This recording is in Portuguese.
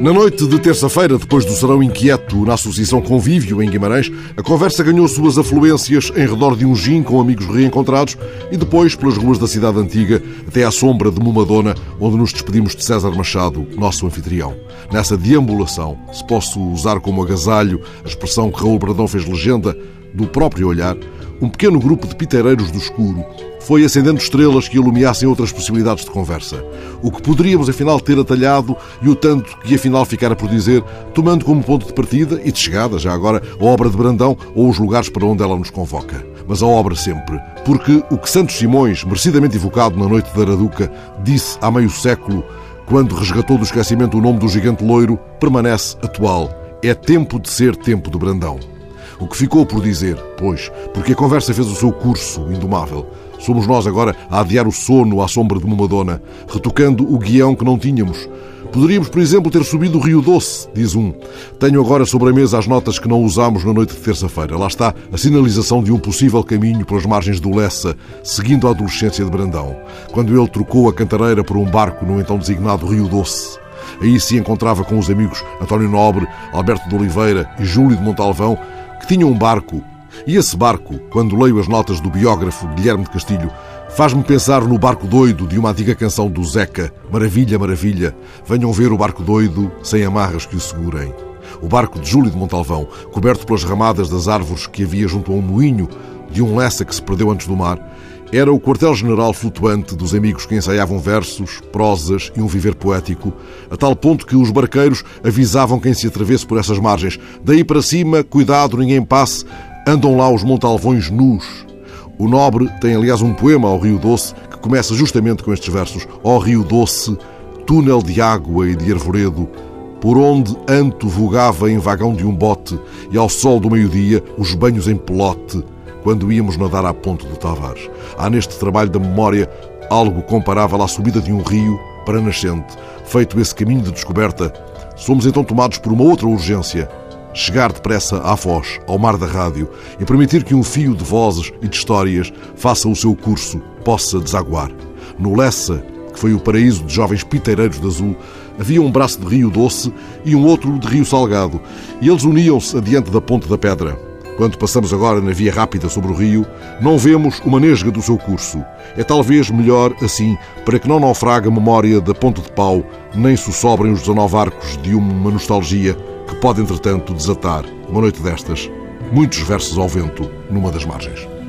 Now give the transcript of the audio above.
Na noite de terça-feira, depois do serão inquieto na Associação Convívio, em Guimarães, a conversa ganhou suas afluências em redor de um gin com amigos reencontrados e depois pelas ruas da cidade antiga até à sombra de Mumadona, onde nos despedimos de César Machado, nosso anfitrião. Nessa deambulação, se posso usar como agasalho a expressão que Raul Bradão fez legenda, do próprio olhar, um pequeno grupo de piteireiros do escuro foi acendendo estrelas que iluminassem outras possibilidades de conversa. O que poderíamos afinal ter atalhado e o tanto que afinal ficara por dizer, tomando como ponto de partida e de chegada, já agora, a obra de Brandão ou os lugares para onde ela nos convoca. Mas a obra sempre. Porque o que Santos Simões, merecidamente evocado na noite da Araduca, disse há meio século, quando resgatou do esquecimento o nome do gigante loiro, permanece atual. É tempo de ser tempo de Brandão. O que ficou por dizer, pois, porque a conversa fez o seu curso indomável. Somos nós agora a adiar o sono à sombra de uma Madonna, retocando o guião que não tínhamos. Poderíamos, por exemplo, ter subido o Rio Doce, diz um. Tenho agora sobre a mesa as notas que não usámos na noite de terça-feira. Lá está a sinalização de um possível caminho pelas margens do Lessa, seguindo a adolescência de Brandão, quando ele trocou a cantareira por um barco no então designado Rio Doce. Aí se encontrava com os amigos António Nobre, Alberto de Oliveira e Júlio de Montalvão, que tinham um barco. E esse barco, quando leio as notas do biógrafo Guilherme de Castilho, faz-me pensar no barco doido de uma antiga canção do Zeca. Maravilha, maravilha, venham ver o barco doido sem amarras que o segurem. O barco de Júlio de Montalvão, coberto pelas ramadas das árvores que havia junto a um moinho de um Lessa que se perdeu antes do mar, era o quartel-general flutuante dos amigos que ensaiavam versos, prosas e um viver poético, a tal ponto que os barqueiros avisavam quem se atravesse por essas margens. Daí para cima, cuidado, ninguém passe, andam lá os montalvões nus. O Nobre tem, aliás, um poema ao Rio Doce que começa justamente com estes versos: Ó oh, Rio Doce, túnel de água e de arvoredo, por onde Anto vogava em vagão de um bote, e ao sol do meio-dia os banhos em pelote quando íamos nadar à ponte do Tavares. Há neste trabalho da memória algo comparável à subida de um rio para a nascente. Feito esse caminho de descoberta, somos então tomados por uma outra urgência. Chegar depressa à voz, ao mar da rádio, e permitir que um fio de vozes e de histórias faça o seu curso, possa desaguar. No Lessa, que foi o paraíso de jovens piteireiros de azul, havia um braço de rio doce e um outro de rio salgado, e eles uniam-se adiante da ponte da pedra. Quando passamos agora na via rápida sobre o rio, não vemos uma nesga do seu curso. É talvez melhor assim, para que não naufrague a memória da Ponte de Pau, nem se sobrem os 19 arcos de uma nostalgia que pode, entretanto, desatar, uma noite destas, muitos versos ao vento numa das margens.